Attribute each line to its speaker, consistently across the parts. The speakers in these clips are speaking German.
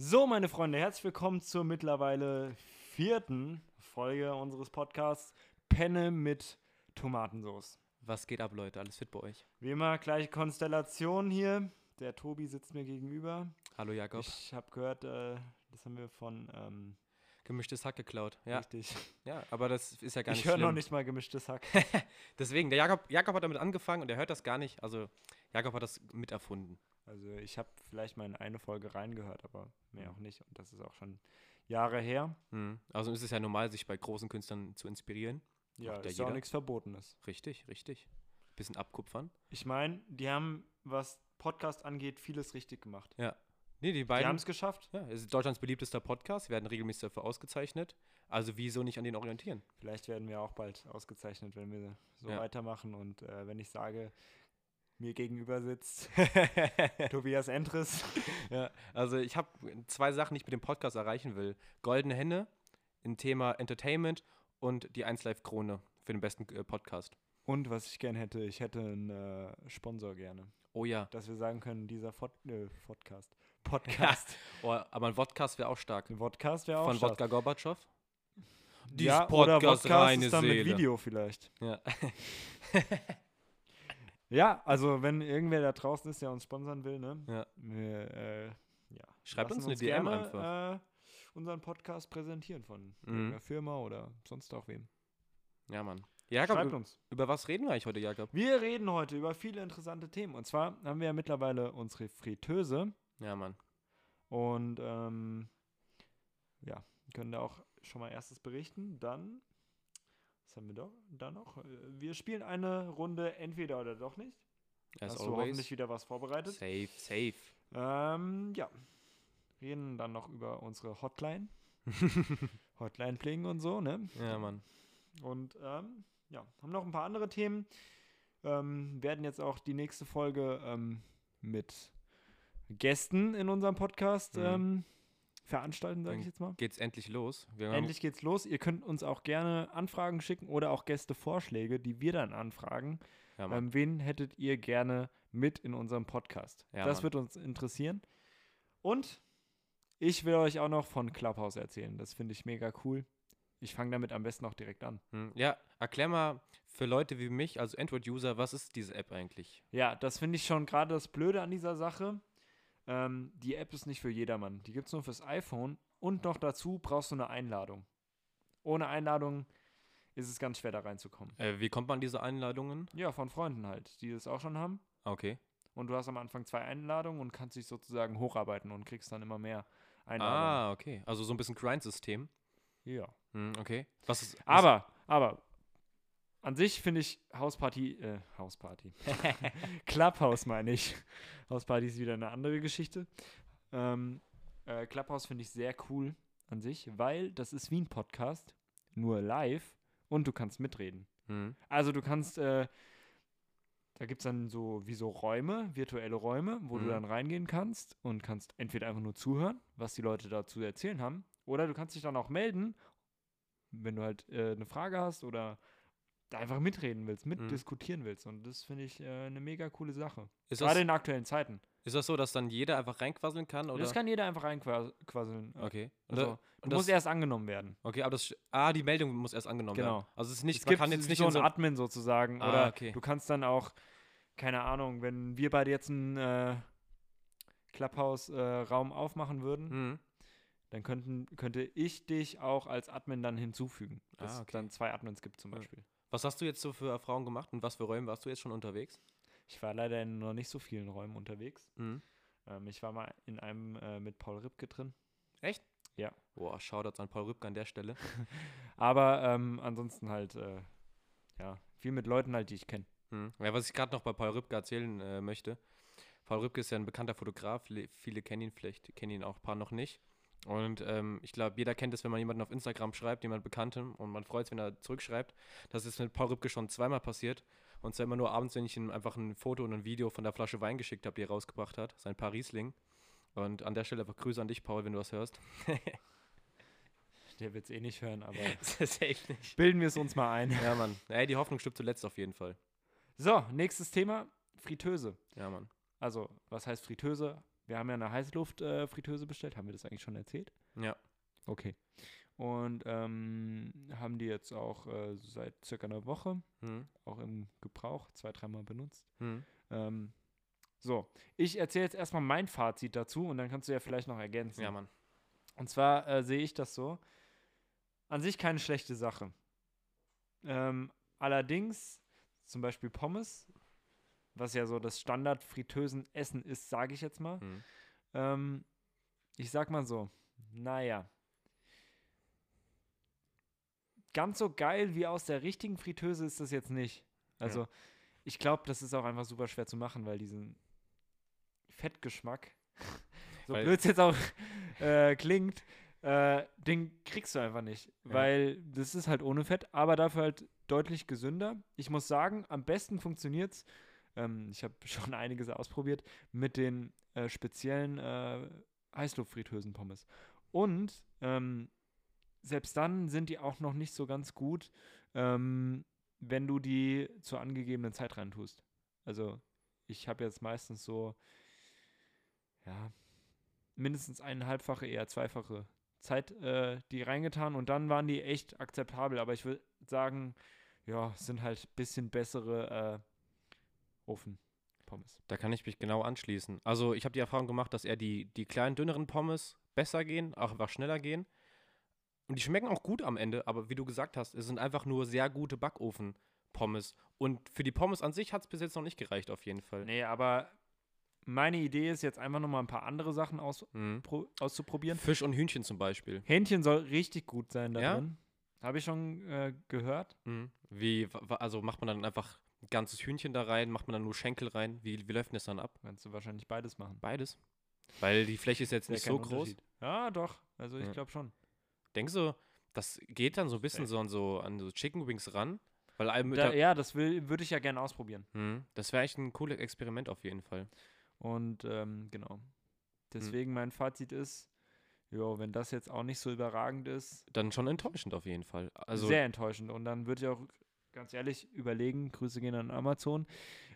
Speaker 1: So, meine Freunde, herzlich willkommen zur mittlerweile vierten Folge unseres Podcasts Penne mit Tomatensauce.
Speaker 2: Was geht ab, Leute? Alles fit bei euch?
Speaker 1: Wie immer, gleiche Konstellation hier. Der Tobi sitzt mir gegenüber.
Speaker 2: Hallo Jakob.
Speaker 1: Ich habe gehört, äh, das haben wir von ähm,
Speaker 2: Gemischtes Hack geklaut. Ja,
Speaker 1: richtig.
Speaker 2: ja aber das ist ja gar
Speaker 1: Ich
Speaker 2: nicht
Speaker 1: höre
Speaker 2: schlimm.
Speaker 1: noch nicht mal gemischtes Hack.
Speaker 2: Deswegen, der Jakob, Jakob hat damit angefangen und er hört das gar nicht. Also, Jakob hat das miterfunden.
Speaker 1: Also ich habe vielleicht mal in eine Folge reingehört, aber mehr auch nicht. Und das ist auch schon Jahre her.
Speaker 2: Mhm. Also ist es ja normal, sich bei großen Künstlern zu inspirieren.
Speaker 1: Ja,
Speaker 2: ja
Speaker 1: ist ja auch nichts Verbotenes.
Speaker 2: Richtig, richtig. Bisschen abkupfern.
Speaker 1: Ich meine, die haben, was Podcast angeht, vieles richtig gemacht.
Speaker 2: Nee, die
Speaker 1: Die
Speaker 2: beiden.
Speaker 1: haben es geschafft.
Speaker 2: ja, es ist Deutschlands beliebtester Podcast. Wir werden regelmäßig dafür ausgezeichnet. Also, wieso nicht an den orientieren?
Speaker 1: Vielleicht werden wir auch bald ausgezeichnet, wenn wir so
Speaker 2: Ja.
Speaker 1: weitermachen. Und äh, wenn ich sage, mir gegenüber sitzt Tobias Entres.
Speaker 2: Ja, also ich habe zwei Sachen, die ich mit dem Podcast erreichen will. Goldene Hände im Thema Entertainment und die 1Live-Krone für den besten äh, Podcast.
Speaker 1: Und was ich gerne hätte, ich hätte einen äh, Sponsor gerne.
Speaker 2: Oh ja.
Speaker 1: Dass wir sagen können, dieser Fod äh, Podcast. Podcast.
Speaker 2: Oh, aber ein Podcast wäre auch stark.
Speaker 1: Ein Podcast wäre auch
Speaker 2: Von
Speaker 1: stark.
Speaker 2: Wodka Gorbatschow.
Speaker 1: ja, oder Podcast ist dann mit Video vielleicht.
Speaker 2: Ja.
Speaker 1: Ja, also wenn irgendwer da draußen ist, der uns sponsern will, ne?
Speaker 2: Ja.
Speaker 1: Wir, äh, ja.
Speaker 2: Schreibt uns eine DM
Speaker 1: gerne,
Speaker 2: einfach.
Speaker 1: Äh, unseren Podcast präsentieren von
Speaker 2: Mhm.
Speaker 1: irgendeiner Firma oder sonst auch wem.
Speaker 2: Ja, Mann. Jakob,
Speaker 1: Schreibt uns.
Speaker 2: über was reden wir eigentlich heute, Jakob?
Speaker 1: Wir reden heute über viele interessante Themen. Und zwar haben wir ja mittlerweile unsere Fritteuse
Speaker 2: Ja, Mann.
Speaker 1: und ähm, ja, können da auch schon mal erstes berichten. Dann, haben wir doch da noch? Wir spielen eine Runde entweder oder doch nicht.
Speaker 2: As
Speaker 1: Hast du
Speaker 2: always.
Speaker 1: hoffentlich wieder was vorbereitet?
Speaker 2: Safe, safe.
Speaker 1: Ähm, ja. Reden dann noch über unsere Hotline. Hotline pflegen und so, ne?
Speaker 2: ja, Mann.
Speaker 1: Und ähm, ja, haben noch ein paar andere Themen. Ähm, werden jetzt auch die nächste Folge ähm, mit Gästen in unserem Podcast
Speaker 2: Mhm.
Speaker 1: Veranstalten, sage ich jetzt mal.
Speaker 2: Geht's endlich los. Wir
Speaker 1: Endlich geht's los. Ihr könnt uns auch gerne Anfragen schicken oder auch Gästevorschläge, die wir dann anfragen.
Speaker 2: Ja.
Speaker 1: Ähm, wen hättet ihr gerne mit in unserem Podcast?
Speaker 2: Ja,
Speaker 1: das
Speaker 2: Mann.
Speaker 1: wird uns interessieren. Und ich will euch auch noch von Clubhouse erzählen. Das finde ich mega cool. Ich fange damit am besten auch direkt an.
Speaker 2: Hm, ja, erklär mal für Leute wie mich, also Android-User, was ist diese App eigentlich?
Speaker 1: Ja, das finde ich schon gerade das Blöde an dieser Sache. Ähm, die App ist nicht für jedermann. Die gibt es nur fürs iPhone. Und noch dazu brauchst du eine Einladung. Ohne Einladung ist es ganz schwer da reinzukommen.
Speaker 2: Äh, wie kommt man an diese Einladungen?
Speaker 1: Ja, von Freunden halt, die das auch schon haben.
Speaker 2: Okay.
Speaker 1: Und du hast am Anfang zwei Einladungen und kannst dich sozusagen hocharbeiten und kriegst dann immer mehr Einladungen.
Speaker 2: Ah, okay. Also so ein bisschen Grind-System.
Speaker 1: Ja.
Speaker 2: Hm, okay. Was ist. Was,
Speaker 1: Aber, aber, an sich finde ich Hausparty, äh, Hausparty. Clubhouse meine ich. Hausparty ist wieder eine andere Geschichte. Ähm, äh, Clubhouse finde ich sehr cool an sich, weil das ist wie ein Podcast, nur live und du kannst mitreden.
Speaker 2: Hm,
Speaker 1: Also du kannst, äh, da gibt es dann so wie so Räume, virtuelle Räume, wo du
Speaker 2: Mhm.
Speaker 1: dann reingehen kannst und kannst entweder einfach nur zuhören, was die Leute dazu zu erzählen haben, oder du kannst dich dann auch melden, wenn du halt äh, eine Frage hast oder da einfach mitreden willst, mitdiskutieren willst. Und das finde ich äh, eine mega coole Sache.
Speaker 2: ist,
Speaker 1: Gerade
Speaker 2: das,
Speaker 1: in aktuellen Zeiten.
Speaker 2: ist das so, dass dann jeder einfach reinquasseln kann? Oder?
Speaker 1: Das kann jeder einfach reinquasseln.
Speaker 2: okay. Und
Speaker 1: Also,
Speaker 2: und das-
Speaker 1: musst erst angenommen werden.
Speaker 2: Okay, aber das. Ah, die Meldung muss erst angenommen
Speaker 1: Genau.
Speaker 2: werden. Also es ist nicht,
Speaker 1: es
Speaker 2: man
Speaker 1: gibt
Speaker 2: kann jetzt nicht
Speaker 1: so
Speaker 2: in
Speaker 1: einen
Speaker 2: so
Speaker 1: Admin sozusagen.
Speaker 2: Ah,
Speaker 1: oder
Speaker 2: okay.
Speaker 1: du kannst dann auch, keine Ahnung, wenn wir beide jetzt einen äh, Clubhouse-Raum aufmachen würden,
Speaker 2: Hm,
Speaker 1: dann könnten, könnte ich dich auch als Admin dann hinzufügen. Dass
Speaker 2: Ah,
Speaker 1: es
Speaker 2: okay.
Speaker 1: dann zwei Admins gibt zum. Beispiel.
Speaker 2: Was hast du jetzt so für Erfahrungen gemacht und was für Räume warst du jetzt schon unterwegs?
Speaker 1: Ich war leider in noch nicht so vielen Räumen unterwegs.
Speaker 2: Hm.
Speaker 1: Ähm, ich war mal in einem äh, mit Paul Ripke drin.
Speaker 2: Echt?
Speaker 1: Ja.
Speaker 2: Boah, Shoutouts an Paul Rübke an der Stelle.
Speaker 1: Aber ähm, ansonsten halt, äh, ja, viel mit Leuten halt, die ich kenne.
Speaker 2: Hm. Ja, was ich gerade noch bei Paul Rübke erzählen äh, möchte. Paul Rübke ist ja ein bekannter Fotograf, le- viele kennen ihn, vielleicht kennen ihn auch ein paar noch nicht. Und ähm, ich glaube, jeder kennt es, wenn man jemanden auf Instagram schreibt, jemand Bekannten, und man freut sich, wenn er zurückschreibt. Das ist mit Paul Rübke schon zweimal passiert. Und zwar immer nur abends, wenn ich ihm einfach ein Foto und ein Video von der Flasche Wein geschickt habe, die er rausgebracht hat, sein Paar Riesling. Und an der Stelle einfach Grüße an dich, Paul, wenn du was hörst.
Speaker 1: Der wird es eh nicht hören, aber
Speaker 2: Safe nicht.
Speaker 1: bilden wir es uns mal ein.
Speaker 2: Ja, Mann. Ey, die Hoffnung stirbt zuletzt auf jeden Fall.
Speaker 1: So, nächstes Thema, Fritteuse.
Speaker 2: Ja, Mann.
Speaker 1: Also, was heißt Fritteuse? Wir haben ja eine Heißluft-Fritteuse bestellt. Haben wir das eigentlich schon erzählt?
Speaker 2: Ja.
Speaker 1: Okay. Und ähm, haben die jetzt auch äh, seit circa einer Woche,
Speaker 2: Hm.
Speaker 1: auch im Gebrauch, zwei, dreimal benutzt.
Speaker 2: Hm.
Speaker 1: Ähm, so, ich erzähle jetzt erstmal mein Fazit dazu und dann kannst du ja vielleicht noch ergänzen.
Speaker 2: Ja, Mann.
Speaker 1: Und zwar äh, sehe ich das so. An sich keine schlechte Sache. Ähm, allerdings, zum Beispiel Pommes, was ja so das Standard-Fritteusen-Essen ist, sage ich jetzt mal.
Speaker 2: Hm.
Speaker 1: Ähm, ich sag mal so, naja. Ganz so geil wie aus der richtigen Fritteuse ist das jetzt nicht. Also, ich glaube, das ist auch einfach super schwer zu machen, weil diesen Fettgeschmack, so blöd es jetzt auch äh, klingt, äh, den kriegst du einfach nicht.
Speaker 2: Ja.
Speaker 1: Weil das ist halt ohne Fett, aber dafür halt deutlich gesünder. Ich muss sagen, am besten funktioniert es, ähm, ich habe schon einiges ausprobiert, mit den äh, speziellen äh, Heißluftfritteusen-Pommes. Und ähm, selbst dann sind die auch noch nicht so ganz gut, ähm, wenn du die zur angegebenen Zeit rein tust. Also ich habe jetzt meistens so, ja, mindestens eineinhalbfache, eher zweifache Zeit äh, die reingetan und dann waren die echt akzeptabel. Aber ich würde sagen, ja, sind halt bisschen bessere äh, Ofenpommes.
Speaker 2: Da kann ich mich genau anschließen. Also ich habe die Erfahrung gemacht, dass eher die, die kleinen, dünneren Pommes besser gehen, auch einfach schneller gehen. Und die schmecken auch gut am Ende, aber wie du gesagt hast, es sind einfach nur sehr gute Backofen-Pommes. Und für die Pommes an sich hat es bis jetzt noch nicht gereicht, auf jeden Fall.
Speaker 1: Nee, aber meine Idee ist jetzt einfach nochmal ein paar andere Sachen aus,
Speaker 2: Mhm.
Speaker 1: pro, auszuprobieren.
Speaker 2: Fisch und Hühnchen zum Beispiel.
Speaker 1: Hähnchen soll richtig gut sein da
Speaker 2: Ja?
Speaker 1: Habe ich schon äh, gehört.
Speaker 2: Mhm. Wie, also macht man dann einfach ein ganzes Hühnchen da rein, macht man dann nur Schenkel rein? Wie, wie läuft denn das dann ab?
Speaker 1: Kannst du wahrscheinlich beides machen.
Speaker 2: Beides? Weil die Fläche ist jetzt nicht so groß.
Speaker 1: Ja, doch. Also ich
Speaker 2: Ja.
Speaker 1: glaube schon.
Speaker 2: Denkst du, das geht dann so ein bisschen so an so, an so Chicken Wings ran? Weil einem
Speaker 1: Da, ja, das würde ich ja gerne ausprobieren.
Speaker 2: Mhm. Das wäre echt ein cooles Experiment auf jeden Fall.
Speaker 1: Und ähm, genau. Deswegen mein Fazit ist, jo, wenn das jetzt auch nicht so überragend ist,
Speaker 2: Dann schon enttäuschend auf jeden Fall. Also
Speaker 1: sehr enttäuschend. Und dann würde ich auch ganz ehrlich überlegen, Grüße gehen an Amazon.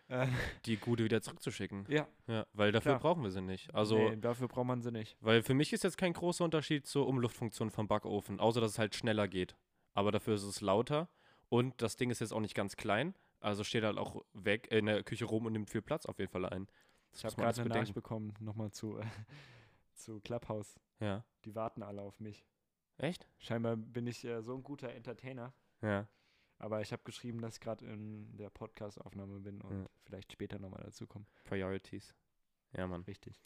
Speaker 1: Äh,
Speaker 2: die Gute wieder zurückzuschicken.
Speaker 1: ja,
Speaker 2: Ja, weil dafür
Speaker 1: Klar.
Speaker 2: brauchen wir sie nicht. Also,
Speaker 1: nee, dafür braucht man sie nicht.
Speaker 2: weil für mich ist jetzt kein großer Unterschied zur Umluftfunktion vom Backofen, außer dass es halt schneller geht. Aber dafür ist es lauter und das Ding ist jetzt auch nicht ganz klein. Also steht halt auch weg in der Küche rum und nimmt viel Platz auf jeden Fall ein. Das
Speaker 1: Ich habe gerade eine Nachricht bekommen, nochmal zu, äh, zu Clubhouse.
Speaker 2: Ja.
Speaker 1: Die warten alle auf mich.
Speaker 2: Echt?
Speaker 1: Scheinbar bin ich äh, so ein guter Entertainer.
Speaker 2: Ja.
Speaker 1: Aber ich habe geschrieben, dass ich gerade in der Podcast-Aufnahme bin und
Speaker 2: Ja.
Speaker 1: vielleicht später nochmal dazu komme.
Speaker 2: Priorities. Ja, Mann.
Speaker 1: Richtig.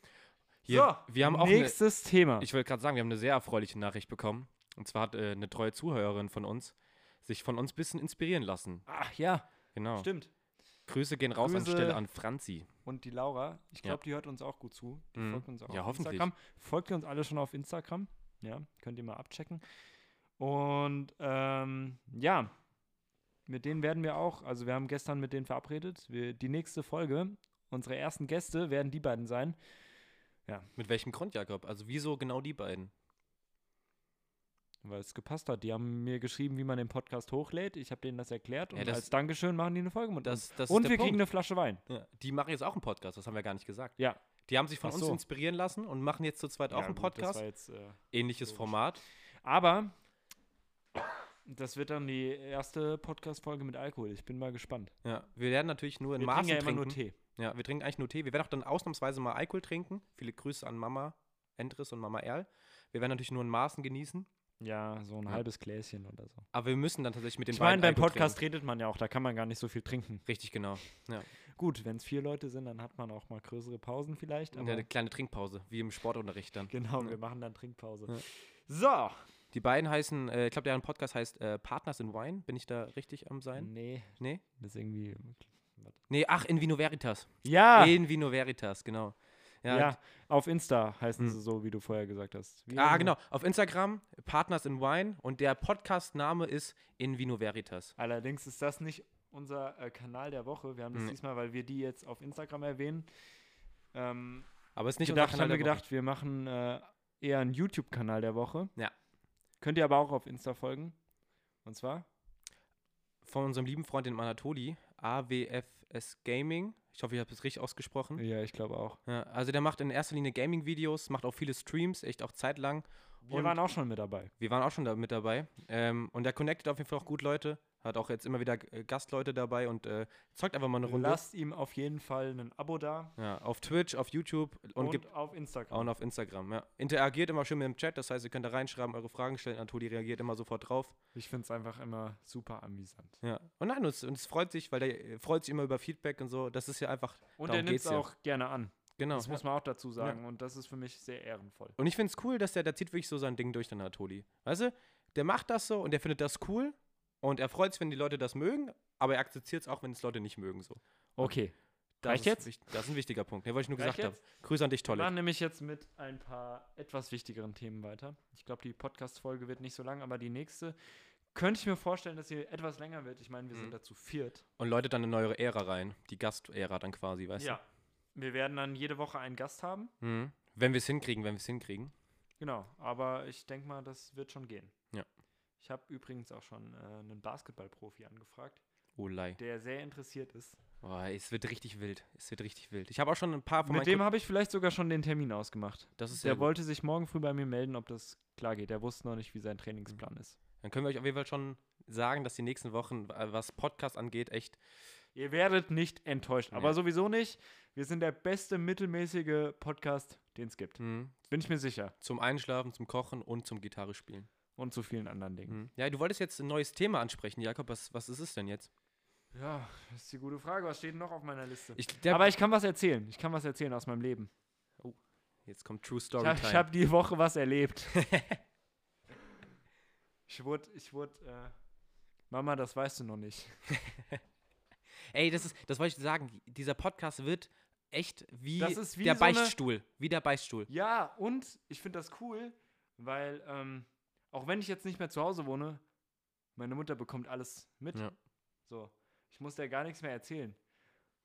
Speaker 2: Hier, wir haben auch eine,
Speaker 1: nächstes Thema.
Speaker 2: Ich wollte gerade sagen, wir haben eine sehr erfreuliche Nachricht bekommen. Und zwar hat äh, eine treue Zuhörerin von uns sich von uns ein bisschen inspirieren lassen.
Speaker 1: Ach ja,
Speaker 2: Genau.
Speaker 1: stimmt.
Speaker 2: Grüße gehen raus
Speaker 1: Grüße.
Speaker 2: anstelle an Franzi.
Speaker 1: Und die Laura, ich
Speaker 2: Ja.
Speaker 1: glaube, die hört uns auch gut zu. Die
Speaker 2: Mhm.
Speaker 1: folgt uns auch
Speaker 2: Ja,
Speaker 1: auf
Speaker 2: hoffentlich.
Speaker 1: Instagram. Folgt ihr uns alle schon auf Instagram? Ja, könnt ihr mal abchecken. Und ähm, ja, mit denen werden wir auch, also wir haben gestern mit denen verabredet. Wir, die nächste Folge, unsere ersten Gäste werden die beiden sein.
Speaker 2: Mit welchem Grund, Jakob? Also wieso genau die beiden?
Speaker 1: Weil es gepasst hat. Die haben mir geschrieben, wie man den Podcast hochlädt. Ich habe denen das erklärt
Speaker 2: Ja,
Speaker 1: und
Speaker 2: das-
Speaker 1: als Dankeschön machen die eine Folge mit.
Speaker 2: Das, das
Speaker 1: Und wir kriegen
Speaker 2: Punkt.
Speaker 1: eine Flasche Wein.
Speaker 2: Ja, die machen jetzt auch einen Podcast, das haben wir gar nicht gesagt.
Speaker 1: Ja.
Speaker 2: Die haben sich von
Speaker 1: Ach
Speaker 2: uns
Speaker 1: so.
Speaker 2: inspirieren lassen und machen jetzt zu zweit auch
Speaker 1: Ja,
Speaker 2: einen
Speaker 1: gut, Das
Speaker 2: Podcast.
Speaker 1: war jetzt, äh,
Speaker 2: Ähnliches
Speaker 1: logisch.
Speaker 2: Format.
Speaker 1: aber das wird dann die erste Podcast-Folge mit Alkohol. Ich bin mal gespannt.
Speaker 2: Ja, wir werden natürlich nur in
Speaker 1: Wir
Speaker 2: Maßen
Speaker 1: trinken ja immer
Speaker 2: trinken.
Speaker 1: nur Tee.
Speaker 2: Ja, wir trinken eigentlich nur Tee. Wir werden auch dann ausnahmsweise mal Alkohol trinken. Viele Grüße an Mama Endres und Mama Erl. Wir werden natürlich nur in Maßen genießen.
Speaker 1: Ja, so ein
Speaker 2: Ja.
Speaker 1: halbes Gläschen oder so.
Speaker 2: Aber wir müssen dann tatsächlich mit den
Speaker 1: Ich meine,
Speaker 2: beiden
Speaker 1: beim
Speaker 2: Alkohol
Speaker 1: Podcast redet man ja auch, da kann man gar nicht so viel trinken.
Speaker 2: trinken. Richtig, genau.
Speaker 1: Gut, wenn es vier Leute sind, dann hat man auch mal größere Pausen vielleicht.
Speaker 2: Ja, eine kleine Trinkpause, wie im Sportunterricht dann.
Speaker 1: genau,
Speaker 2: Ja.
Speaker 1: wir machen dann Trinkpause.
Speaker 2: Ja.
Speaker 1: So.
Speaker 2: Die beiden heißen, äh, ich glaube, deren Podcast heißt äh, Partners in Wine. Bin ich da richtig am sein?
Speaker 1: Nee,
Speaker 2: Nee?
Speaker 1: das ist irgendwie.
Speaker 2: Nee, ach, in Vino Veritas.
Speaker 1: Ja!
Speaker 2: In Vino Veritas, genau.
Speaker 1: Ja, auf Insta heißen
Speaker 2: Hm.
Speaker 1: sie so, wie du vorher gesagt hast. Wie
Speaker 2: Ah, genau. Auf Instagram, Partners in Wine. Und der Podcast-Name ist In Vino Veritas.
Speaker 1: Allerdings ist das nicht unser äh, Kanal der Woche. Wir haben das
Speaker 2: Nee.
Speaker 1: diesmal, weil wir die jetzt auf Instagram erwähnen. Ähm,
Speaker 2: Aber es ist nicht
Speaker 1: gedacht,
Speaker 2: unser
Speaker 1: haben wir
Speaker 2: Kanal der Woche.
Speaker 1: gedacht, wir machen äh, eher einen YouTube-Kanal der Woche.
Speaker 2: Ja.
Speaker 1: Könnt ihr aber auch auf Insta folgen. Und zwar?
Speaker 2: Von unserem lieben Freund in Anatoli, AWFS Gaming. Ich hoffe, ich habe es richtig ausgesprochen.
Speaker 1: Ja, ich glaube auch.
Speaker 2: Ja, also der macht in erster Linie Gaming-Videos, macht auch viele Streams, echt auch zeitlang.
Speaker 1: Wir
Speaker 2: Und-
Speaker 1: waren auch schon mit dabei.
Speaker 2: Wir waren auch schon da mit dabei. Ähm, und der connectet auf jeden Fall auch gut Leute. Hat auch jetzt immer wieder äh, Gastleute dabei und äh, zockt einfach mal eine Runde.
Speaker 1: Lasst ihm auf jeden Fall ein Abo da
Speaker 2: Ja, auf Twitch, auf YouTube und,
Speaker 1: und,
Speaker 2: gibt
Speaker 1: auf Instagram.
Speaker 2: auch auf Instagram. Ja. Interagiert immer schön mit dem Chat, das heißt, ihr könnt da reinschreiben, eure Fragen stellen. Antoni reagiert immer sofort drauf.
Speaker 1: Ich finde es einfach immer super amüsant.
Speaker 2: Ja. Und nein, und es, und freut sich, weil der äh, freut sich immer über Feedback und so. Das ist ja einfach.
Speaker 1: Und er nimmt es
Speaker 2: ja.
Speaker 1: auch gerne an.
Speaker 2: Genau.
Speaker 1: Das muss man auch dazu sagen. Und das ist für mich sehr ehrenvoll.
Speaker 2: Und ich finde es cool, dass der, der zieht wirklich so sein Ding durch, der Natoli. Weißt du, der macht das so und der findet das cool und er freut sich, wenn die Leute das mögen, aber er akzeptiert es auch, wenn es Leute nicht mögen. So.
Speaker 1: Okay.
Speaker 2: Das
Speaker 1: Reicht
Speaker 2: ist
Speaker 1: jetzt?
Speaker 2: wichtig- Das ist ein wichtiger Punkt, den wollte ich nur
Speaker 1: Reicht
Speaker 2: gesagt haben.
Speaker 1: jetzt?
Speaker 2: Grüße an dich,
Speaker 1: Wir
Speaker 2: Tolle.
Speaker 1: machen nämlich jetzt mit ein paar etwas wichtigeren Themen weiter. Ich glaube, die Podcast-Folge wird nicht so lang, aber die nächste könnte ich mir vorstellen, dass sie etwas länger wird. Ich meine, wir
Speaker 2: Mhm.
Speaker 1: sind dazu viert.
Speaker 2: Und Leute dann eine neue Ära rein. Die Gast-Ära dann quasi, weißt
Speaker 1: ja. Wir werden dann jede Woche einen Gast haben.
Speaker 2: du? Mhm. Wenn wir es hinkriegen, wenn wir es hinkriegen.
Speaker 1: Genau, aber ich denke mal, das wird schon gehen.
Speaker 2: Ja.
Speaker 1: Ich habe übrigens auch schon äh, einen Basketballprofi angefragt,
Speaker 2: Oh, lei.
Speaker 1: der sehr interessiert ist.
Speaker 2: Oh, es wird richtig wild. Es wird richtig wild. Ich habe auch schon ein paar von
Speaker 1: Mit dem habe ich vielleicht sogar schon den Termin ausgemacht.
Speaker 2: Das ist
Speaker 1: Der
Speaker 2: gut.
Speaker 1: wollte sich morgen früh bei mir melden, ob das klar geht. Der wusste noch nicht, wie sein Trainingsplan
Speaker 2: Mhm.
Speaker 1: ist.
Speaker 2: Dann können wir euch auf jeden Fall schon sagen, dass die nächsten Wochen, was Podcast angeht, echt.
Speaker 1: Ihr werdet nicht enttäuscht, aber
Speaker 2: Nee.
Speaker 1: sowieso nicht. Wir sind der beste mittelmäßige Podcast, den es gibt.
Speaker 2: Mhm.
Speaker 1: Bin ich mir sicher.
Speaker 2: Zum Einschlafen, zum Kochen und zum Gitarre spielen.
Speaker 1: Und zu vielen anderen Dingen.
Speaker 2: Mhm. Ja, du wolltest jetzt ein neues Thema ansprechen, Jakob. Was, was ist es denn jetzt?
Speaker 1: Ja, das ist die gute Frage. Was steht denn noch auf meiner Liste?
Speaker 2: Ich,
Speaker 1: aber ich kann was erzählen. Ich kann was erzählen aus meinem Leben.
Speaker 2: jetzt kommt True
Speaker 1: Ich
Speaker 2: Story
Speaker 1: habe
Speaker 2: Time.
Speaker 1: hab die Woche was erlebt. ich wurde, ich wurde, äh, Mama, das weißt du noch nicht.
Speaker 2: Ey, das ist, das wollte ich sagen. Dieser Podcast wird echt wie,
Speaker 1: Das ist wie
Speaker 2: der
Speaker 1: so eine-
Speaker 2: Beichtstuhl. Wie der Beichtstuhl.
Speaker 1: Ja, und ich finde das cool, weil ähm, auch wenn ich jetzt nicht mehr zu Hause wohne, meine Mutter bekommt alles mit.
Speaker 2: Ja.
Speaker 1: So, ich muss der gar nichts mehr erzählen.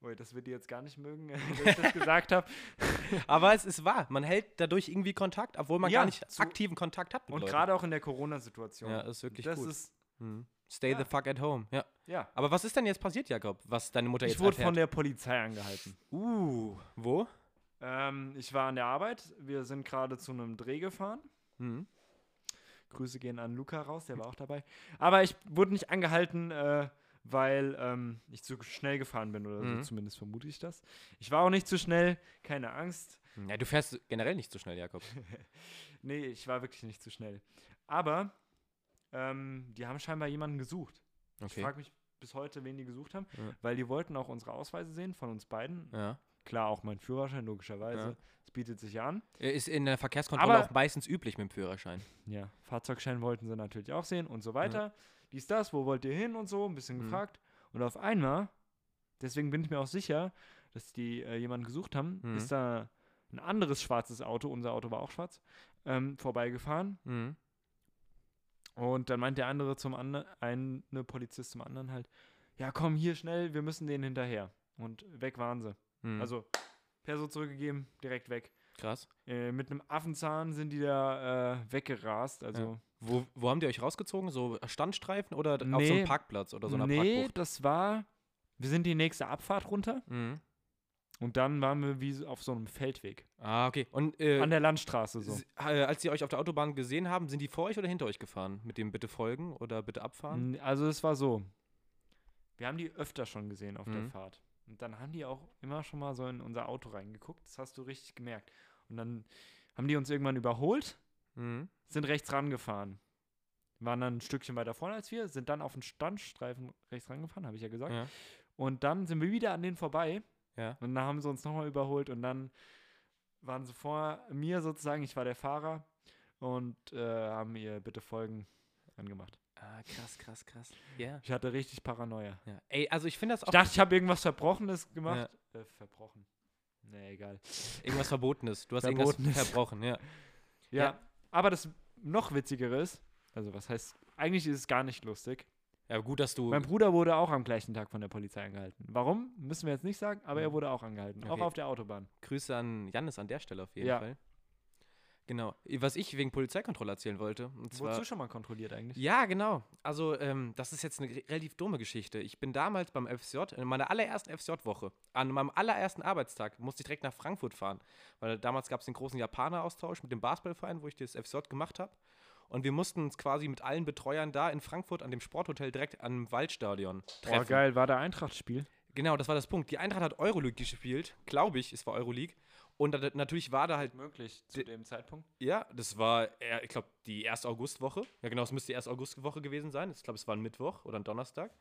Speaker 1: Ui, das wird die jetzt gar nicht mögen, dass ich das gesagt habe.
Speaker 2: Aber es ist wahr. Man hält dadurch irgendwie Kontakt, obwohl man
Speaker 1: Ja,
Speaker 2: gar nicht aktiven Kontakt hat mit
Speaker 1: Und gerade auch in der Corona-Situation.
Speaker 2: Ja, das ist wirklich
Speaker 1: das
Speaker 2: gut.
Speaker 1: ist,
Speaker 2: Mhm. Stay
Speaker 1: Ja.
Speaker 2: the fuck at home. Ja.
Speaker 1: ja.
Speaker 2: Aber was ist denn jetzt passiert, Jakob, was deine Mutter
Speaker 1: Ich
Speaker 2: jetzt
Speaker 1: wurde von
Speaker 2: erfährt?
Speaker 1: der Polizei angehalten.
Speaker 2: Uh, wo?
Speaker 1: Ähm, ich war an der Arbeit. Wir sind gerade zu einem Dreh gefahren.
Speaker 2: Mhm.
Speaker 1: Grüße gehen an Luca raus, der war auch dabei. Aber ich wurde nicht angehalten, äh, weil ähm, ich zu schnell gefahren bin oder
Speaker 2: Mhm.
Speaker 1: so, zumindest vermute ich das. Ich war auch nicht zu schnell, keine Angst.
Speaker 2: Ja, du fährst generell nicht so schnell, Jakob.
Speaker 1: Nee, ich war wirklich nicht zu schnell. Aber ähm, die haben scheinbar jemanden gesucht. Ich
Speaker 2: Okay.
Speaker 1: frage mich bis heute, wen die gesucht haben,
Speaker 2: Ja.
Speaker 1: weil die wollten auch unsere Ausweise sehen von uns beiden.
Speaker 2: Ja.
Speaker 1: Klar, auch mein Führerschein, logischerweise. Es bietet sich ja an.
Speaker 2: Ist in der Verkehrskontrolle
Speaker 1: Aber-
Speaker 2: auch meistens üblich mit dem Führerschein.
Speaker 1: Ja, Fahrzeugschein wollten sie natürlich auch sehen und so weiter. Dies, das, wo wollt ihr hin und so, ein bisschen
Speaker 2: Mhm.
Speaker 1: gefragt. Und auf einmal, deswegen bin ich mir auch sicher, dass die äh, jemanden gesucht haben,
Speaker 2: Mhm.
Speaker 1: ist da ein anderes schwarzes Auto, unser Auto war auch schwarz, ähm, vorbeigefahren.
Speaker 2: Mhm.
Speaker 1: Und dann meint der andere zum anderen, eine Polizist zum anderen halt, ja komm, hier schnell, wir müssen denen hinterher. Und weg waren sie.
Speaker 2: Mhm.
Speaker 1: Also, Perso zurückgegeben, direkt weg.
Speaker 2: krass.
Speaker 1: Äh, mit einem Affenzahn sind die da äh, weggerast. Also,
Speaker 2: Wo, wo haben die euch rausgezogen? So Standstreifen oder auf so
Speaker 1: Nee.
Speaker 2: einem Parkplatz oder so einer
Speaker 1: nee,
Speaker 2: Parkbucht?
Speaker 1: das war, wir sind die nächste Abfahrt runter
Speaker 2: Mhm.
Speaker 1: und dann waren wir wie auf so einem Feldweg.
Speaker 2: Ah, okay. Und äh,
Speaker 1: An der Landstraße so.
Speaker 2: äh, als sie euch auf der Autobahn gesehen haben, sind die vor euch oder hinter euch gefahren? Mit dem bitte folgen oder bitte abfahren?
Speaker 1: Also es war so, wir haben die öfter schon gesehen auf der
Speaker 2: Mhm.
Speaker 1: Fahrt. Und dann haben die auch immer schon mal so in unser Auto reingeguckt. Das hast du richtig gemerkt. Und dann haben die uns irgendwann überholt,
Speaker 2: Mhm.
Speaker 1: sind rechts rangefahren. Waren dann ein Stückchen weiter vorne als wir, sind dann auf den Standstreifen rechts rangefahren, habe ich ja gesagt.
Speaker 2: Ja.
Speaker 1: Und dann sind wir wieder an denen vorbei.
Speaker 2: Ja.
Speaker 1: Und dann haben sie uns nochmal überholt und dann waren sie vor mir sozusagen, ich war der Fahrer und äh, haben ihr bitte Folgen angemacht.
Speaker 2: Ah, krass, krass, krass. Ja.
Speaker 1: Ich hatte richtig Paranoia.
Speaker 2: ja. Ey, also ich finde das
Speaker 1: Ich
Speaker 2: auch
Speaker 1: dachte, ich habe irgendwas Verbrochenes gemacht. Äh, verbrochen. Nee, egal.
Speaker 2: irgendwas Verbotenes. Du hast
Speaker 1: Verbotenes.
Speaker 2: irgendwas verbrochen, ja.
Speaker 1: Ja,
Speaker 2: Ja.
Speaker 1: aber das noch witzigere ist, also was heißt, eigentlich ist es gar nicht lustig.
Speaker 2: Ja, gut, dass du.
Speaker 1: Mein Bruder wurde auch am gleichen Tag von der Polizei angehalten. Warum? Müssen wir jetzt nicht sagen, aber er
Speaker 2: Mhm.
Speaker 1: wurde auch angehalten. Auch
Speaker 2: Okay.
Speaker 1: auf der Autobahn.
Speaker 2: Grüße an Jannis an der Stelle auf jeden
Speaker 1: Ja.
Speaker 2: Fall. Genau. Was ich wegen Polizeikontrolle erzählen wollte. Und zwar,
Speaker 1: Wurdest du schon mal kontrolliert eigentlich?
Speaker 2: Ja, genau. Also, ähm, das ist jetzt eine re- relativ dumme Geschichte. Ich bin damals beim FSJ, in meiner allerersten FSJ-Woche, an meinem allerersten Arbeitstag, musste ich direkt nach Frankfurt fahren. Weil damals gab es den großen Japaner-Austausch mit dem Basketballverein, wo ich das FSJ gemacht habe. Und wir mussten uns quasi mit allen Betreuern da in Frankfurt an dem Sporthotel direkt am Waldstadion treffen.
Speaker 1: Boah, geil, war der Eintracht-Spiel?
Speaker 2: Genau, das war das Punkt. Die Eintracht hat Euroleague gespielt, glaube ich, es war Euroleague. Und da, natürlich war da halt
Speaker 1: Möglich
Speaker 2: zu
Speaker 1: dem Zeitpunkt.
Speaker 2: ja, das war, ich glaube, die 1. Augustwoche. Ja, genau, es müsste die 1. Augustwoche gewesen sein. Ich glaube, es war ein Mittwoch oder ein Donnerstag.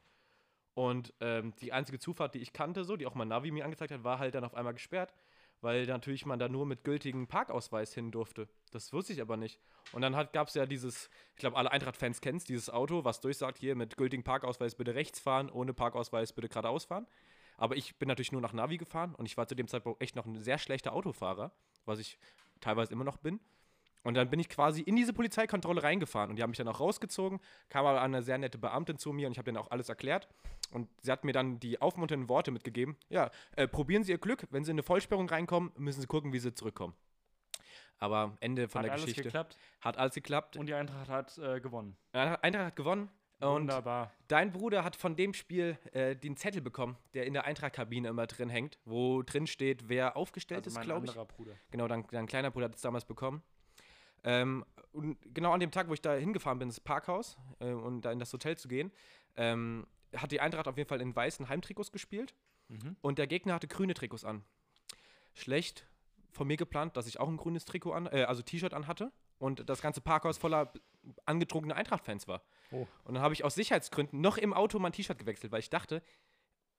Speaker 2: Und ähm, die einzige Zufahrt, die ich kannte, so, die auch mein Navi mir angezeigt hat, war halt dann auf einmal gesperrt, weil natürlich man da nur mit gültigem Parkausweis hin durfte. Das wusste ich aber nicht. Und dann gab es ja dieses, ich glaube, alle Eintracht-Fans kennen dieses Auto, was durchsagt, hier mit gültigem Parkausweis bitte rechts fahren, ohne Parkausweis bitte geradeaus fahren. Aber ich bin natürlich nur nach Navi gefahren und ich war zu dem Zeitpunkt echt noch ein sehr schlechter Autofahrer, was ich teilweise immer noch bin. Und dann bin ich quasi in diese Polizeikontrolle reingefahren und die haben mich dann auch rausgezogen, kam aber eine sehr nette Beamtin zu mir und ich habe denen auch alles erklärt. Und sie hat mir dann die aufmunternden Worte mitgegeben. Ja, äh, probieren Sie Ihr Glück, wenn Sie in eine Vollsperrung reinkommen, müssen Sie gucken, wie Sie zurückkommen. Aber Ende von
Speaker 1: Hat
Speaker 2: der
Speaker 1: alles
Speaker 2: Geschichte
Speaker 1: geklappt
Speaker 2: hat alles geklappt.
Speaker 1: und die Eintracht hat äh, gewonnen.
Speaker 2: Eintracht hat gewonnen. Und
Speaker 1: Wunderbar.
Speaker 2: dein Bruder hat von dem Spiel äh, den Zettel bekommen, der in der Eintracht-Kabine immer drin hängt, wo drin steht, wer aufgestellt
Speaker 1: Also
Speaker 2: ist,
Speaker 1: mein
Speaker 2: glaube ich.
Speaker 1: anderer Bruder.
Speaker 2: Genau, dein, dein kleiner Bruder hat es damals bekommen. Ähm, und genau an dem Tag, wo ich da hingefahren bin, ins Parkhaus äh, und da in das Hotel zu gehen, ähm, hat die Eintracht auf jeden Fall in weißen Heimtrikots gespielt
Speaker 1: Mhm.
Speaker 2: und der Gegner hatte grüne Trikots an. Schlecht von mir geplant, dass ich auch ein grünes Trikot an, äh, also T-Shirt anhatte und das ganze Parkhaus voller angetrunkene Eintracht-Fans war.
Speaker 1: Oh.
Speaker 2: Und dann habe ich aus Sicherheitsgründen noch im Auto mein T-Shirt gewechselt, weil ich dachte,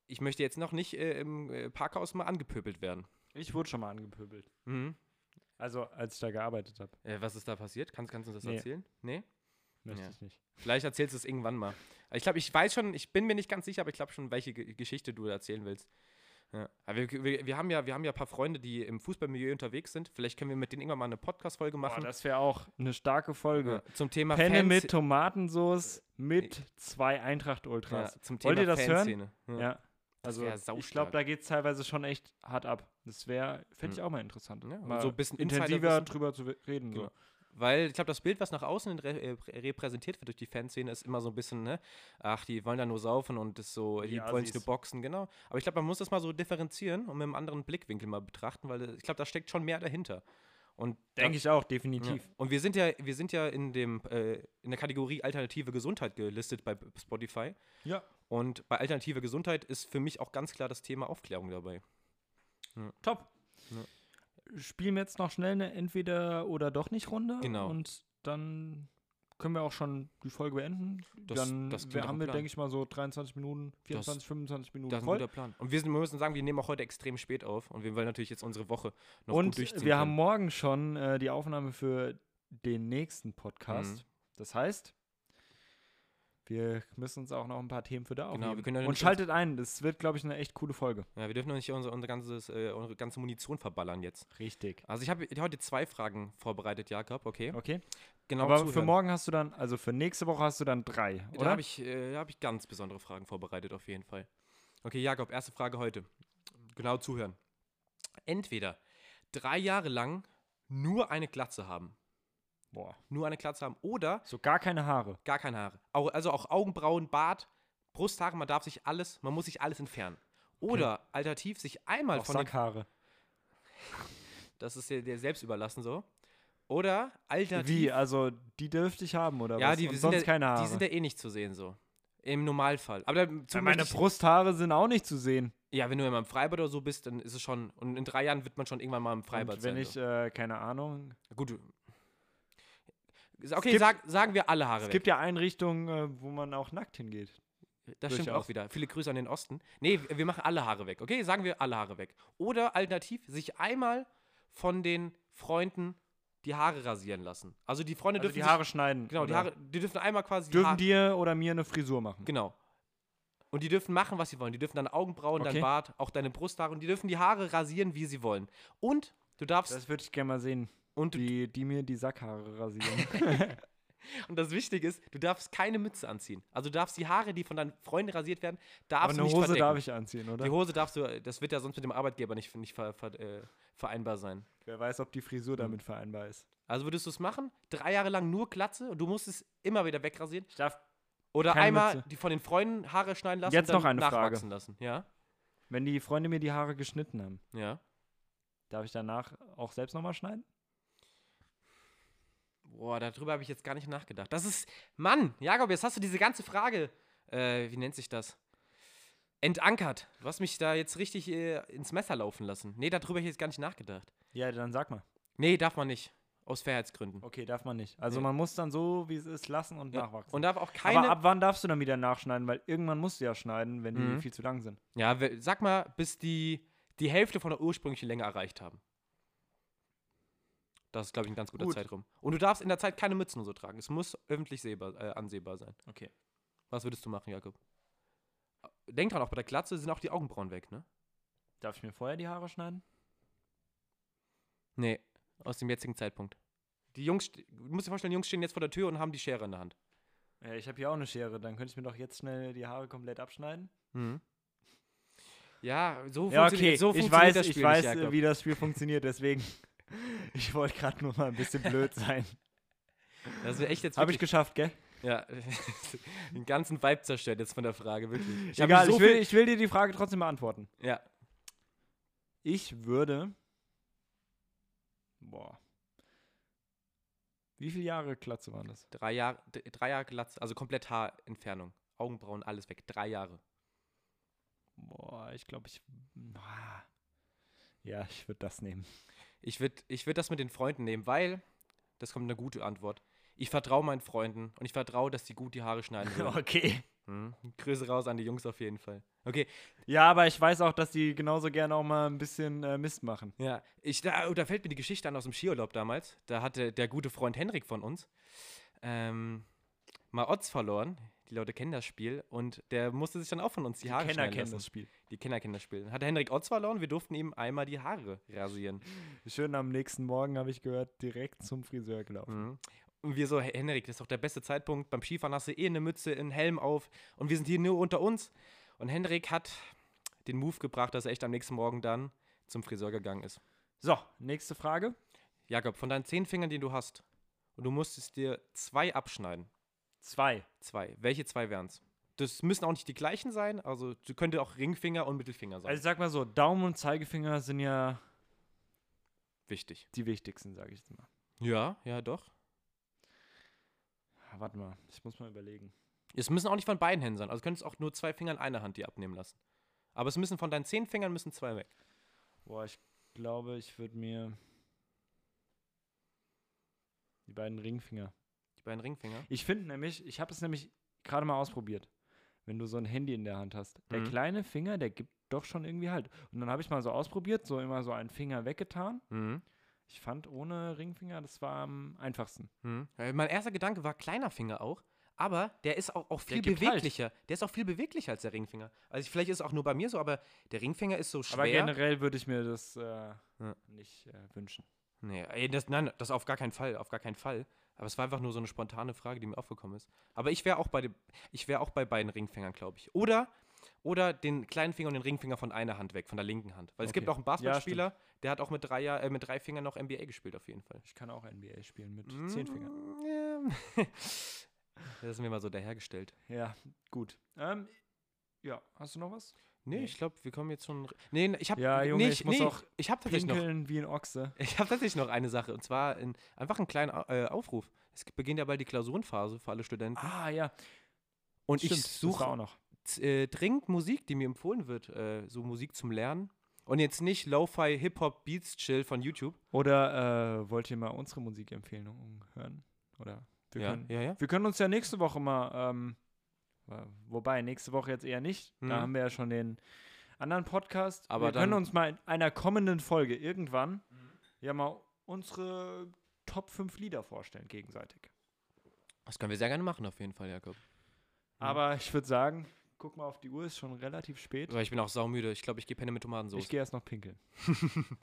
Speaker 2: ich möchte jetzt noch nicht äh, im äh, Parkhaus mal angepöbelt werden.
Speaker 1: Ich wurde schon mal angepöbelt.
Speaker 2: Mhm.
Speaker 1: Also, als ich da gearbeitet habe.
Speaker 2: Äh, was ist da passiert? Kannst, kannst du uns das
Speaker 1: Nee.
Speaker 2: erzählen? Nee?
Speaker 1: Möchte
Speaker 2: Ja.
Speaker 1: ich nicht.
Speaker 2: Vielleicht erzählst du es irgendwann mal. Ich glaube, ich weiß schon, ich bin mir nicht ganz sicher, aber ich glaube schon, welche Ge Geschichte du erzählen willst. Ja. Wir, wir, wir, haben ja, wir haben ja ein paar Freunde, die im Fußballmilieu unterwegs sind. Vielleicht können wir mit denen irgendwann mal eine Podcast-Folge
Speaker 1: Boah,
Speaker 2: machen.
Speaker 1: das wäre auch eine starke Folge.
Speaker 2: ja, zum Thema
Speaker 1: Penne
Speaker 2: Fans-
Speaker 1: mit Tomatensauce mit zwei Eintracht-Ultras.
Speaker 2: ja, zum
Speaker 1: Wollt
Speaker 2: Thema
Speaker 1: ihr das hören?
Speaker 2: Ja.
Speaker 1: Ja. Also, ich glaube, da geht es teilweise schon echt hart ab. Das wäre, fände ich
Speaker 2: Mhm.
Speaker 1: auch mal interessant.
Speaker 2: Ja,
Speaker 1: mal
Speaker 2: so ein bisschen
Speaker 1: intensiver drüber zu reden.
Speaker 2: Genau.
Speaker 1: So.
Speaker 2: Weil ich glaube, das Bild, was nach außen re äh, repräsentiert wird durch die Fanszene, ist immer so ein bisschen, ne? Ach, die wollen da nur saufen und das so,
Speaker 1: Die
Speaker 2: die, wollen sich nur boxen, genau. Aber ich glaube, man muss das mal so differenzieren und mit einem anderen Blickwinkel mal betrachten, weil äh, ich glaube, da steckt schon mehr dahinter. Und
Speaker 1: Denke ich auch,
Speaker 2: Ja.
Speaker 1: definitiv.
Speaker 2: Und wir sind ja, wir sind ja in dem äh, in der Kategorie alternative Gesundheit gelistet bei Spotify.
Speaker 1: Ja.
Speaker 2: Und bei alternative Gesundheit ist für mich auch ganz klar das Thema Aufklärung dabei.
Speaker 1: Top.
Speaker 2: Ja.
Speaker 1: Spielen wir jetzt noch schnell eine Entweder- oder doch nicht Runde.
Speaker 2: Genau.
Speaker 1: Und dann können wir auch schon die Folge beenden.
Speaker 2: Das-
Speaker 1: dann
Speaker 2: das
Speaker 1: wir haben wir, denke ich mal, so 23 Minuten, 24, 25 Minuten
Speaker 2: Das ist ein guter Plan. Und wir, sind, wir müssen sagen, wir nehmen auch heute extrem spät auf und wir wollen natürlich jetzt unsere Woche noch
Speaker 1: Und
Speaker 2: gut durchziehen.
Speaker 1: wir haben
Speaker 2: können.
Speaker 1: morgen schon äh, die Aufnahme für den nächsten Podcast.
Speaker 2: Mhm.
Speaker 1: Das heißt, wir müssen uns auch noch ein paar Themen für da
Speaker 2: Genau,
Speaker 1: aufnehmen.
Speaker 2: ja
Speaker 1: Und schaltet ein, das wird, glaube ich, eine echt coole Folge.
Speaker 2: Ja, wir dürfen noch nicht unsere, unser ganzes, äh, unsere ganze Munition verballern jetzt.
Speaker 1: Richtig.
Speaker 2: Also ich habe heute zwei Fragen vorbereitet, Jakob, okay?
Speaker 1: Okay.
Speaker 2: Genau
Speaker 1: Aber für
Speaker 2: zuhören.
Speaker 1: morgen hast du dann, also für nächste Woche hast du dann drei,
Speaker 2: Da
Speaker 1: oder?
Speaker 2: habe ich, äh, da hab ich ganz besondere Fragen vorbereitet, auf jeden Fall. Okay, Jakob, erste Frage heute. Genau zuhören. Entweder drei Jahre lang nur eine Glatze haben,
Speaker 1: Boah.
Speaker 2: nur eine Glatze haben, oder
Speaker 1: So gar keine Haare.
Speaker 2: gar keine Haare. Also auch Augenbrauen, Bart, Brusthaare, man darf sich alles, man muss sich alles entfernen. Oder alternativ sich einmal
Speaker 1: Auch
Speaker 2: von den,
Speaker 1: Sackhaare.
Speaker 2: das ist dir, dir selbst überlassen so. Oder alternativ,
Speaker 1: Wie? Also die dürfte ich haben, oder
Speaker 2: ja,
Speaker 1: was?
Speaker 2: die
Speaker 1: Und
Speaker 2: sind,
Speaker 1: sonst
Speaker 2: ja,
Speaker 1: keine Haare.
Speaker 2: die sind ja eh nicht zu sehen so. Im Normalfall. Aber
Speaker 1: Ja, meine Brusthaare sind auch nicht zu sehen.
Speaker 2: Ja, wenn du immer im Freibad oder so bist, dann ist es schon. Und in drei Jahren wird man schon irgendwann mal im Freibad
Speaker 1: Und wenn
Speaker 2: sein.
Speaker 1: ich,
Speaker 2: so.
Speaker 1: äh, keine Ahnung.
Speaker 2: Gut. Okay,
Speaker 1: gibt-
Speaker 2: sag, sagen wir alle Haare
Speaker 1: Es
Speaker 2: weg.
Speaker 1: gibt ja Einrichtungen, äh, wo man auch nackt hingeht.
Speaker 2: das stimmt auch wieder. Viele Grüße an den Osten. Nee, wir machen alle Haare weg. Okay, sagen wir alle Haare weg. Oder alternativ, sich einmal von den Freunden die Haare rasieren lassen. Also die Freunde
Speaker 1: Also
Speaker 2: dürfen
Speaker 1: die
Speaker 2: sich-
Speaker 1: Haare schneiden.
Speaker 2: Genau, die? Haare, die dürfen einmal quasi
Speaker 1: Dürfen dir oder mir eine Frisur machen.
Speaker 2: Genau. Und die dürfen machen, was sie wollen. Die dürfen deine Augenbrauen, dein
Speaker 1: Okay.
Speaker 2: Bart, auch deine Brusthaare und die dürfen die Haare rasieren, wie sie wollen. Und du darfst
Speaker 1: Das würde ich gerne mal sehen,
Speaker 2: und du,
Speaker 1: wie die mir die Sackhaare rasieren.
Speaker 2: Und das Wichtige ist, du darfst keine Mütze anziehen. Also du darfst die Haare, die von deinen Freunden rasiert werden, darfst
Speaker 1: Aber
Speaker 2: du
Speaker 1: eine
Speaker 2: nicht
Speaker 1: Hose
Speaker 2: verdecken.
Speaker 1: darf ich anziehen, oder?
Speaker 2: Die Hose darfst du, das wird ja sonst mit dem Arbeitgeber nicht, nicht ver, ver, äh, vereinbar sein.
Speaker 1: Wer weiß, ob die Frisur damit vereinbar ist.
Speaker 2: Also würdest du es machen? Drei Jahre lang nur Glatze und du musst es immer wieder wegrasieren?
Speaker 1: Ich darf,
Speaker 2: Oder einmal
Speaker 1: Mütze.
Speaker 2: die von den Freunden Haare schneiden lassen
Speaker 1: Jetzt
Speaker 2: und dann
Speaker 1: noch eine Frage.
Speaker 2: nachwachsen lassen? Ja?
Speaker 1: wenn die Freunde mir die Haare geschnitten haben,
Speaker 2: Ja.
Speaker 1: darf ich danach auch selbst nochmal schneiden?
Speaker 2: Boah, darüber habe ich jetzt gar nicht nachgedacht. Das ist, Mann, Jakob, jetzt hast du diese ganze Frage, äh, wie nennt sich das? Entankert. Du hast mich da jetzt richtig äh, ins Messer laufen lassen. Nee, darüber habe ich jetzt gar nicht nachgedacht.
Speaker 1: Ja, dann sag mal.
Speaker 2: Nee, darf man nicht. Aus Fairheitsgründen.
Speaker 1: Okay, darf man nicht. Also
Speaker 2: Nee.
Speaker 1: man muss dann so, wie es ist, lassen und
Speaker 2: Ja.
Speaker 1: nachwachsen.
Speaker 2: Und darf auch keine.
Speaker 1: Aber ab wann darfst du dann wieder nachschneiden? Weil irgendwann musst du ja schneiden, wenn die
Speaker 2: Mhm.
Speaker 1: viel zu lang sind.
Speaker 2: ja, sag mal, bis die die Hälfte von der ursprünglichen Länge erreicht haben. Das ist, glaube ich, ein ganz guter
Speaker 1: Gut.
Speaker 2: Zeitraum. Und du darfst in der Zeit keine Mützen so tragen. Es muss öffentlich sehbar, äh, ansehbar sein.
Speaker 1: Okay.
Speaker 2: Was würdest du machen, Jakob? Denk dran, auch bei der Glatze sind auch die Augenbrauen weg, ne?
Speaker 1: Darf ich mir vorher die Haare schneiden?
Speaker 2: Nee, aus dem jetzigen Zeitpunkt. Die Jungs, du musst dir vorstellen, die Jungs stehen jetzt vor der Tür und haben die Schere in der Hand.
Speaker 1: Ja, ich habe hier auch eine Schere. Dann könnte ich mir doch jetzt schnell die Haare komplett abschneiden.
Speaker 2: Mhm. Ja, so
Speaker 1: Ja,
Speaker 2: funktioniert,
Speaker 1: okay.
Speaker 2: so
Speaker 1: ich
Speaker 2: funktioniert
Speaker 1: weiß,
Speaker 2: das
Speaker 1: ich
Speaker 2: Spiel
Speaker 1: weiß,
Speaker 2: nicht,
Speaker 1: wie das Spiel funktioniert. Deswegen, ich wollte gerade nur mal ein bisschen blöd sein.
Speaker 2: Das wäre echt jetzt
Speaker 1: Habe ich geschafft, gell?
Speaker 2: ja, den ganzen Vibe zerstört jetzt von der Frage, wirklich. Ich
Speaker 1: Egal,
Speaker 2: so
Speaker 1: ich, will, ich will dir die Frage trotzdem beantworten.
Speaker 2: Ja,
Speaker 1: Ich würde. Boah. Wie viele Jahre Klatze waren das?
Speaker 2: drei Jahre, drei Jahre Glatze, also komplett Haarentfernung. Augenbrauen, alles weg. Drei Jahre.
Speaker 1: Boah, ich glaube, ich. Ah. Ja, ich würde das nehmen.
Speaker 2: Ich würde ich würd das mit den Freunden nehmen, weil, das kommt eine gute Antwort. Ich vertraue meinen Freunden und ich vertraue, dass die gut die Haare schneiden würden.
Speaker 1: Okay.
Speaker 2: Mhm. Grüße raus an die Jungs auf jeden Fall. Okay,
Speaker 1: Ja, aber ich weiß auch, dass die genauso gerne auch mal ein bisschen äh, Mist machen.
Speaker 2: Ja, ich, da, oh, da fällt mir die Geschichte an aus dem Skiurlaub damals. Da hatte der gute Freund Henrik von uns ähm, mal Odds verloren. Die Leute kennen das Spiel und der musste sich dann auch von uns die, Haare
Speaker 1: Kenner
Speaker 2: schneiden
Speaker 1: kennen
Speaker 2: lassen.
Speaker 1: das Spiel.
Speaker 2: Die Kenner kennen das Spiel. Hatte Henrik Odds verloren, wir durften ihm einmal die Haare rasieren.
Speaker 1: Schön am nächsten Morgen habe ich gehört, direkt zum Friseur gelaufen.
Speaker 2: Mhm. Und wir so, "Hey, Henrik, das ist doch der beste Zeitpunkt. Beim Skifahren hast du eh eine Mütze, einen Helm auf und wir sind hier nur unter uns. Und Henrik hat den Move gebracht, dass er echt am nächsten Morgen dann zum Friseur gegangen ist.
Speaker 1: So, nächste Frage.
Speaker 2: Jakob, von deinen zehn Fingern, die du hast, und du musstest dir zwei abschneiden.
Speaker 1: Zwei.
Speaker 2: Zwei. Welche zwei wären es? Das müssen auch nicht die gleichen sein, also du könnte auch Ringfinger und Mittelfinger sein.
Speaker 1: Also ich sag mal so, Daumen und Zeigefinger sind ja
Speaker 2: Wichtig.
Speaker 1: die wichtigsten, sage ich jetzt mal.
Speaker 2: Ja, ja, doch.
Speaker 1: Warte mal, ich muss mal überlegen.
Speaker 2: Es müssen auch nicht von beiden Händen sein. Also du könntest auch nur zwei Finger in einer Hand die abnehmen lassen. Aber es müssen von deinen zehn Fingern müssen zwei weg.
Speaker 1: Boah, ich glaube, ich würde mir die beiden Ringfinger.
Speaker 2: Die beiden Ringfinger.
Speaker 1: Ich finde nämlich, ich habe es nämlich gerade mal ausprobiert. Wenn du so ein Handy in der Hand hast, der
Speaker 2: Mhm.
Speaker 1: kleine Finger, der gibt doch schon irgendwie halt. Und dann habe ich mal so ausprobiert, so immer so einen Finger weggetan.
Speaker 2: Mhm.
Speaker 1: Ich fand ohne Ringfinger, das war am einfachsten.
Speaker 2: Mhm. Äh, Mein erster Gedanke war kleiner Finger auch. Aber der ist auch, auch viel
Speaker 1: halt.
Speaker 2: beweglicher. Der ist auch viel beweglicher als der Ringfinger. Also vielleicht ist es auch nur bei mir so, aber der Ringfinger ist so schwer.
Speaker 1: Aber generell würde ich mir das äh,
Speaker 2: Ja.
Speaker 1: nicht äh, wünschen.
Speaker 2: Nee, das, nein, das auf gar keinen Fall, auf gar keinen Fall. Aber es war einfach nur so eine spontane Frage, die mir aufgekommen ist. Aber ich wäre auch bei dem, ich wäre auch bei beiden Ringfingern, glaube ich. Oder, oder den kleinen Finger und den Ringfinger von einer Hand weg, von der linken Hand. Weil es gibt auch einen Basketballspieler, der hat auch mit drei, äh, mit drei Fingern noch NBA gespielt, auf jeden Fall.
Speaker 1: Ich kann auch NBA spielen mit zehn Fingern.
Speaker 2: Ja. das ist mir mal so dahergestellt.
Speaker 1: Ja, gut. Ähm, ja, hast du noch was?
Speaker 2: Nee,
Speaker 1: Nee.
Speaker 2: ich glaube, wir kommen jetzt schon. Nee, ich habe.
Speaker 1: Ja, Junge,
Speaker 2: nee,
Speaker 1: ich muss auch
Speaker 2: Ich habe tatsächlich noch.
Speaker 1: Wie ein Ochse.
Speaker 2: Ich habe tatsächlich noch eine Sache und zwar in, einfach einen kleinen äh, Aufruf. Es beginnt ja bald die Klausurenphase für alle Studenten.
Speaker 1: Ah, ja.
Speaker 2: und
Speaker 1: stimmt,
Speaker 2: ich suche
Speaker 1: auch noch.
Speaker 2: äh, dringend Musik, die mir empfohlen wird, äh, so Musik zum Lernen. Und jetzt nicht Lo-Fi, Hip-Hop, Beats, Chill von YouTube.
Speaker 1: Oder äh, wollt ihr mal unsere Musikempfehlungen hören? Oder wir,
Speaker 2: ja,
Speaker 1: können,
Speaker 2: ja, ja.
Speaker 1: wir können uns ja nächste Woche mal, ähm, wobei nächste Woche jetzt eher nicht.
Speaker 2: Mhm.
Speaker 1: Da haben wir ja schon den anderen Podcast.
Speaker 2: Aber
Speaker 1: wir können uns mal in einer kommenden Folge irgendwann ja mal unsere Top 5 Lieder vorstellen, gegenseitig.
Speaker 2: Das können wir sehr gerne machen, auf jeden Fall, Jakob. Mhm.
Speaker 1: Aber ich würde sagen, guck mal auf die Uhr, ist schon relativ spät.
Speaker 2: Aber ich bin auch saumüde. Ich glaube, ich gehe Penne mit Tomatensauce.
Speaker 1: Ich gehe erst noch pinkeln.